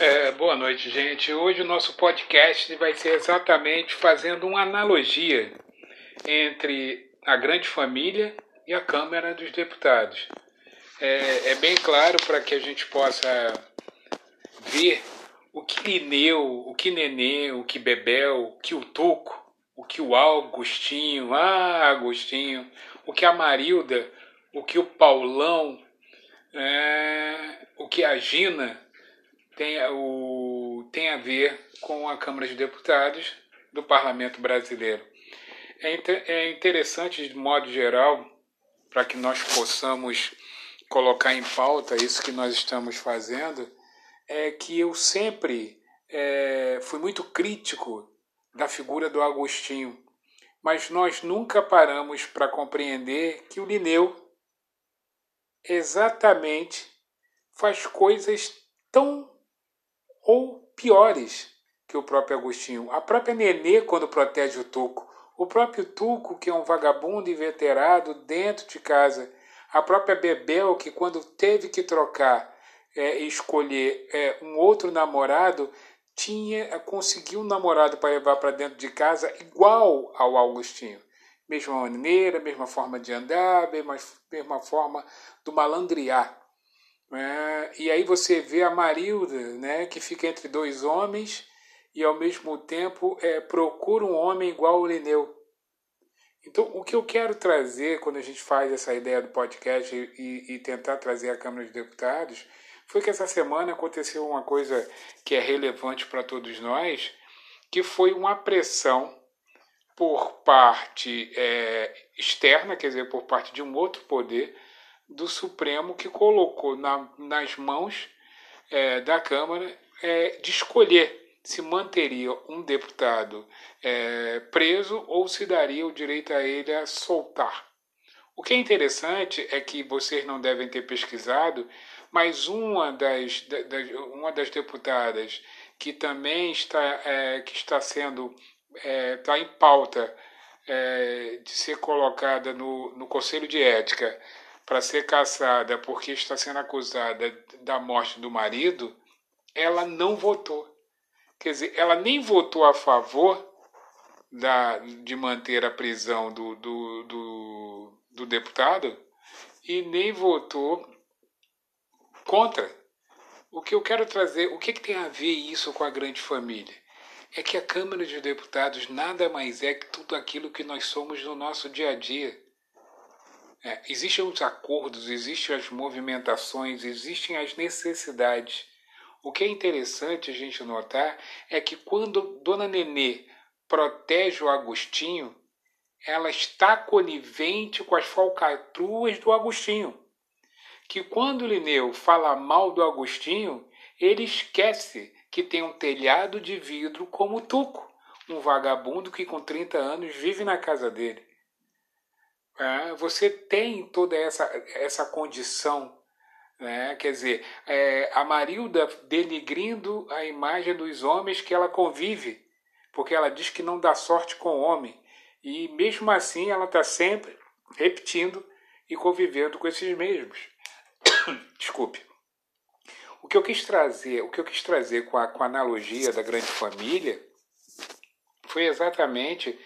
É, boa noite, gente. Hoje o nosso podcast vai ser exatamente fazendo uma analogia entre a grande família e a Câmara dos Deputados. É, é bem claro para que a gente possa ver o que Lineu, o que Nenê, o que Bebel, o que o Tuco, o que o Augustinho, ah, Agostinho, o que a Marilda, o que o Paulão, é, o que a Gina tem, o, tem a ver com a Câmara de Deputados do Parlamento Brasileiro. É, é interessante, de modo geral, para que nós possamos colocar em pauta isso que nós estamos fazendo, é que eu sempre é, fui muito crítico da figura do Agostinho, mas nós nunca paramos para compreender que o Lineu exatamente faz coisas tão ou piores que o próprio Agostinho. A própria Nenê, quando protege o Tuco. O próprio Tuco, que é um vagabundo inveterado dentro de casa. A própria Bebel, que quando teve que trocar é, escolher é, um outro namorado, tinha conseguiu um namorado para levar para dentro de casa igual ao Augustinho. Mesma maneira, mesma forma de andar, mesma, mesma forma do malandrear. É, e aí você vê a Marilda, né, que fica entre dois homens e ao mesmo tempo é, procura um homem igual ao Lineu. Então, o que eu quero trazer quando a gente faz essa ideia do podcast e, e tentar trazer a Câmara de Deputados foi que essa semana aconteceu uma coisa que é relevante para todos nós, que foi uma pressão por parte é, externa, quer dizer, por parte de um outro poder, do Supremo que colocou na, nas mãos é, da Câmara é, de escolher se manteria um deputado é, preso ou se daria o direito a ele a soltar. O que é interessante é que vocês não devem ter pesquisado, mas uma das, das uma das deputadas que também está, é, que está sendo é, está em pauta é, de ser colocada no, no Conselho de Ética para ser caçada porque está sendo acusada da morte do marido, ela não votou. Quer dizer, ela nem votou a favor da, de manter a prisão do, do, do, do deputado e nem votou contra. O que eu quero trazer, o que, que tem a ver isso com a grande família? É que a Câmara de Deputados nada mais é que tudo aquilo que nós somos no nosso dia a dia. É, existem os acordos, existem as movimentações, existem as necessidades. O que é interessante a gente notar é que quando Dona Nenê protege o Agostinho, ela está conivente com as falcatruas do Agostinho. Que quando Lineu fala mal do Agostinho, ele esquece que tem um telhado de vidro como Tuco, um vagabundo que com 30 anos vive na casa dele. É, você tem toda essa, essa condição. Né? Quer dizer, é, a Marilda denigrindo a imagem dos homens que ela convive, porque ela diz que não dá sorte com o homem. E mesmo assim ela está sempre repetindo e convivendo com esses mesmos. Desculpe. O que eu quis trazer, o que eu quis trazer com a, com a analogia da grande família foi exatamente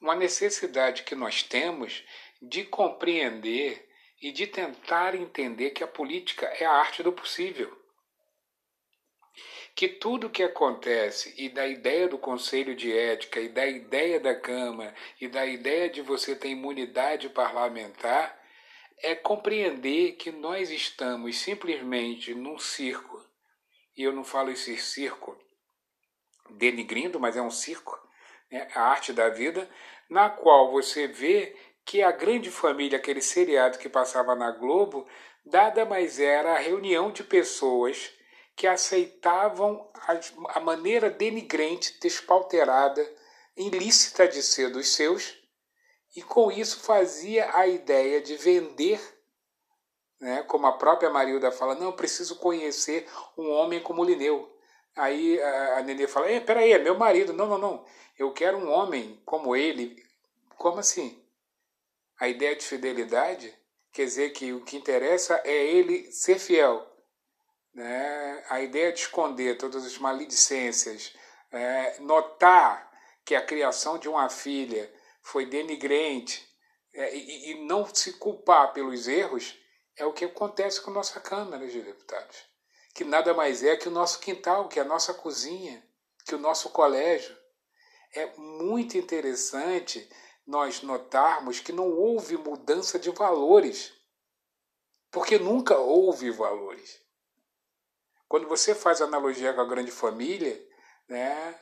uma necessidade que nós temos de compreender e de tentar entender que a política é a arte do possível. Que tudo que acontece, e da ideia do Conselho de Ética, e da ideia da Câmara, e da ideia de você ter imunidade parlamentar, é compreender que nós estamos simplesmente num circo, e eu não falo esse circo denigrindo, mas é um circo, né, a arte da vida, na qual você vê que a grande família, aquele seriado que passava na Globo, nada mais era a reunião de pessoas que aceitavam a, maneira denigrante, despauterada, ilícita de ser dos seus, e com isso fazia a ideia de vender, né, como a própria Marilda fala, não, preciso conhecer um homem como Lineu. Aí a, a Nenê fala, peraí, é meu marido. Não, não, não, eu quero um homem como ele. Como assim? A ideia de fidelidade quer dizer que o que interessa é ele ser fiel. né, a ideia de esconder todas as maledicências, é, notar que a criação de uma filha foi denigrante é, e, e não se culpar pelos erros, é o que acontece com a nossa Câmara de Deputados. Que nada mais é que o nosso quintal, que a nossa cozinha, que o nosso colégio. É muito interessante nós notarmos que não houve mudança de valores. Porque nunca houve valores. Quando você faz analogia com a grande família, né?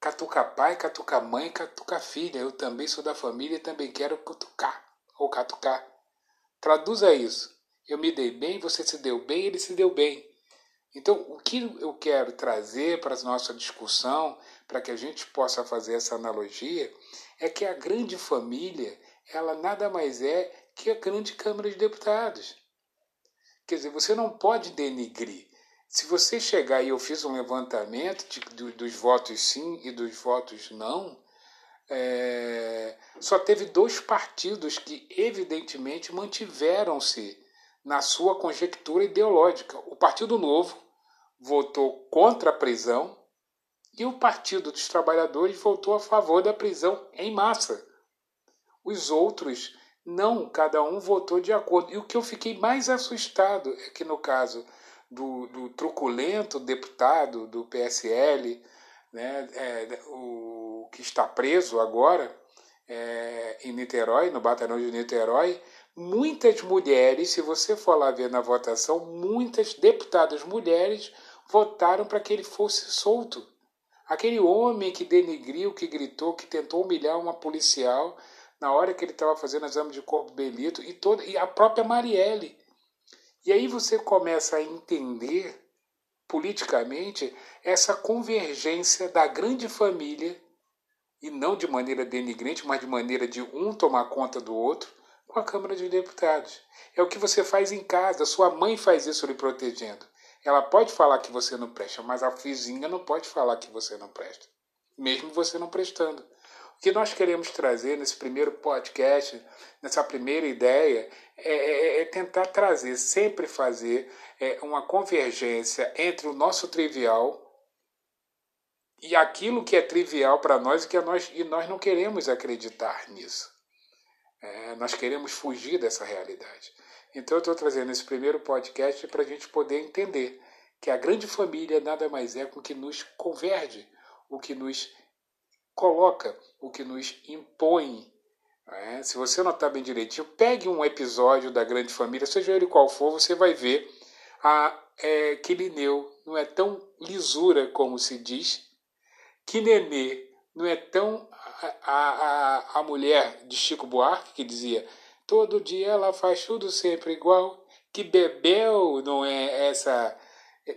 Catuca pai, catuca mãe, catuca filha. Eu também sou da família e também quero cutucar ou catucar. Traduza isso. Eu me dei bem, você se deu bem, ele se deu bem. Então, o que eu quero trazer para a nossa discussão, para que a gente possa fazer essa analogia, é que a grande família, ela nada mais é que a grande Câmara de Deputados. Quer dizer, você não pode denigrir. Se você chegar e eu fiz um levantamento de, de, dos votos sim e dos votos não, é, só teve dois partidos que evidentemente mantiveram-se na sua conjectura ideológica. O Partido Novo votou contra a prisão e o Partido dos Trabalhadores votou a favor da prisão em massa. Os outros não, cada um votou de acordo. E o que eu fiquei mais assustado é que, no caso do, do truculento deputado do PSL, né, é, o que está preso agora é, em Niterói, no batalhão de Niterói, muitas mulheres, se você for lá ver na votação, muitas deputadas mulheres votaram para que ele fosse solto. Aquele homem que denegriu, que gritou, que tentou humilhar uma policial na hora que ele estava fazendo exame de corpo belito e toda e a própria Marielle. E aí você começa a entender politicamente essa convergência da grande família e não de maneira denigrante, mas de maneira de um tomar conta do outro com a Câmara de Deputados. É o que você faz em casa, sua mãe faz isso lhe protegendo. Ela pode falar que você não presta, mas a vizinha não pode falar que você não presta, mesmo você não prestando. O que nós queremos trazer nesse primeiro podcast, nessa primeira ideia, é, é, é tentar trazer, sempre fazer é, uma convergência entre o nosso trivial e aquilo que é trivial para nós e que nós, e nós não queremos acreditar nisso. É, nós queremos fugir dessa realidade. Então eu estou trazendo esse primeiro podcast para a gente poder entender que a grande família nada mais é o que nos converge, o que nos coloca, o que nos impõe. É? Se você notar bem direitinho, pegue um episódio da grande família, seja ele qual for, você vai ver a, é, que Lineu não é tão lisura como se diz, que Nenê não é tão a, a, a mulher de Chico Buarque que dizia Todo dia ela faz tudo sempre igual. Que Bebel não é essa,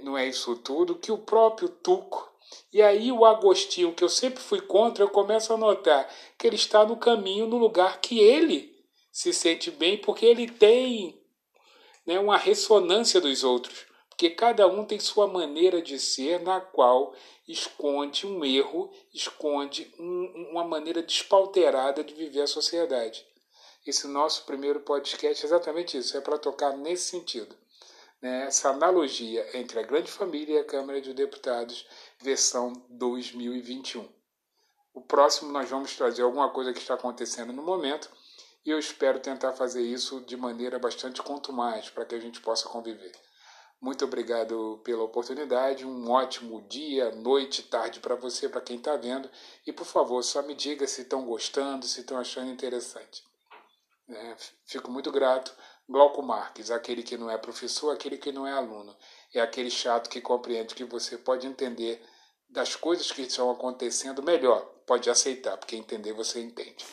não é isso tudo, que o próprio Tuco. E aí o Agostinho, que eu sempre fui contra, eu começo a notar que ele está no caminho, no lugar que ele se sente bem, porque ele tem né, uma ressonância dos outros. Porque cada um tem sua maneira de ser, na qual esconde um erro, esconde um, uma maneira despauterada de viver a sociedade esse nosso primeiro podcast é exatamente isso, é para tocar nesse sentido. Né? Essa analogia entre a grande família e a Câmara de Deputados, versão 2021. O próximo nós vamos trazer alguma coisa que está acontecendo no momento e eu espero tentar fazer isso de maneira bastante contumaz para que a gente possa conviver. Muito obrigado pela oportunidade, um ótimo dia, noite, tarde para você, para quem está vendo. E por favor, só me diga se estão gostando, se estão achando interessante. É, fico muito grato. Glauco Marques, aquele que não é professor, aquele que não é aluno. É aquele chato que compreende que você pode entender das coisas que estão acontecendo melhor. Pode aceitar, porque entender você entende.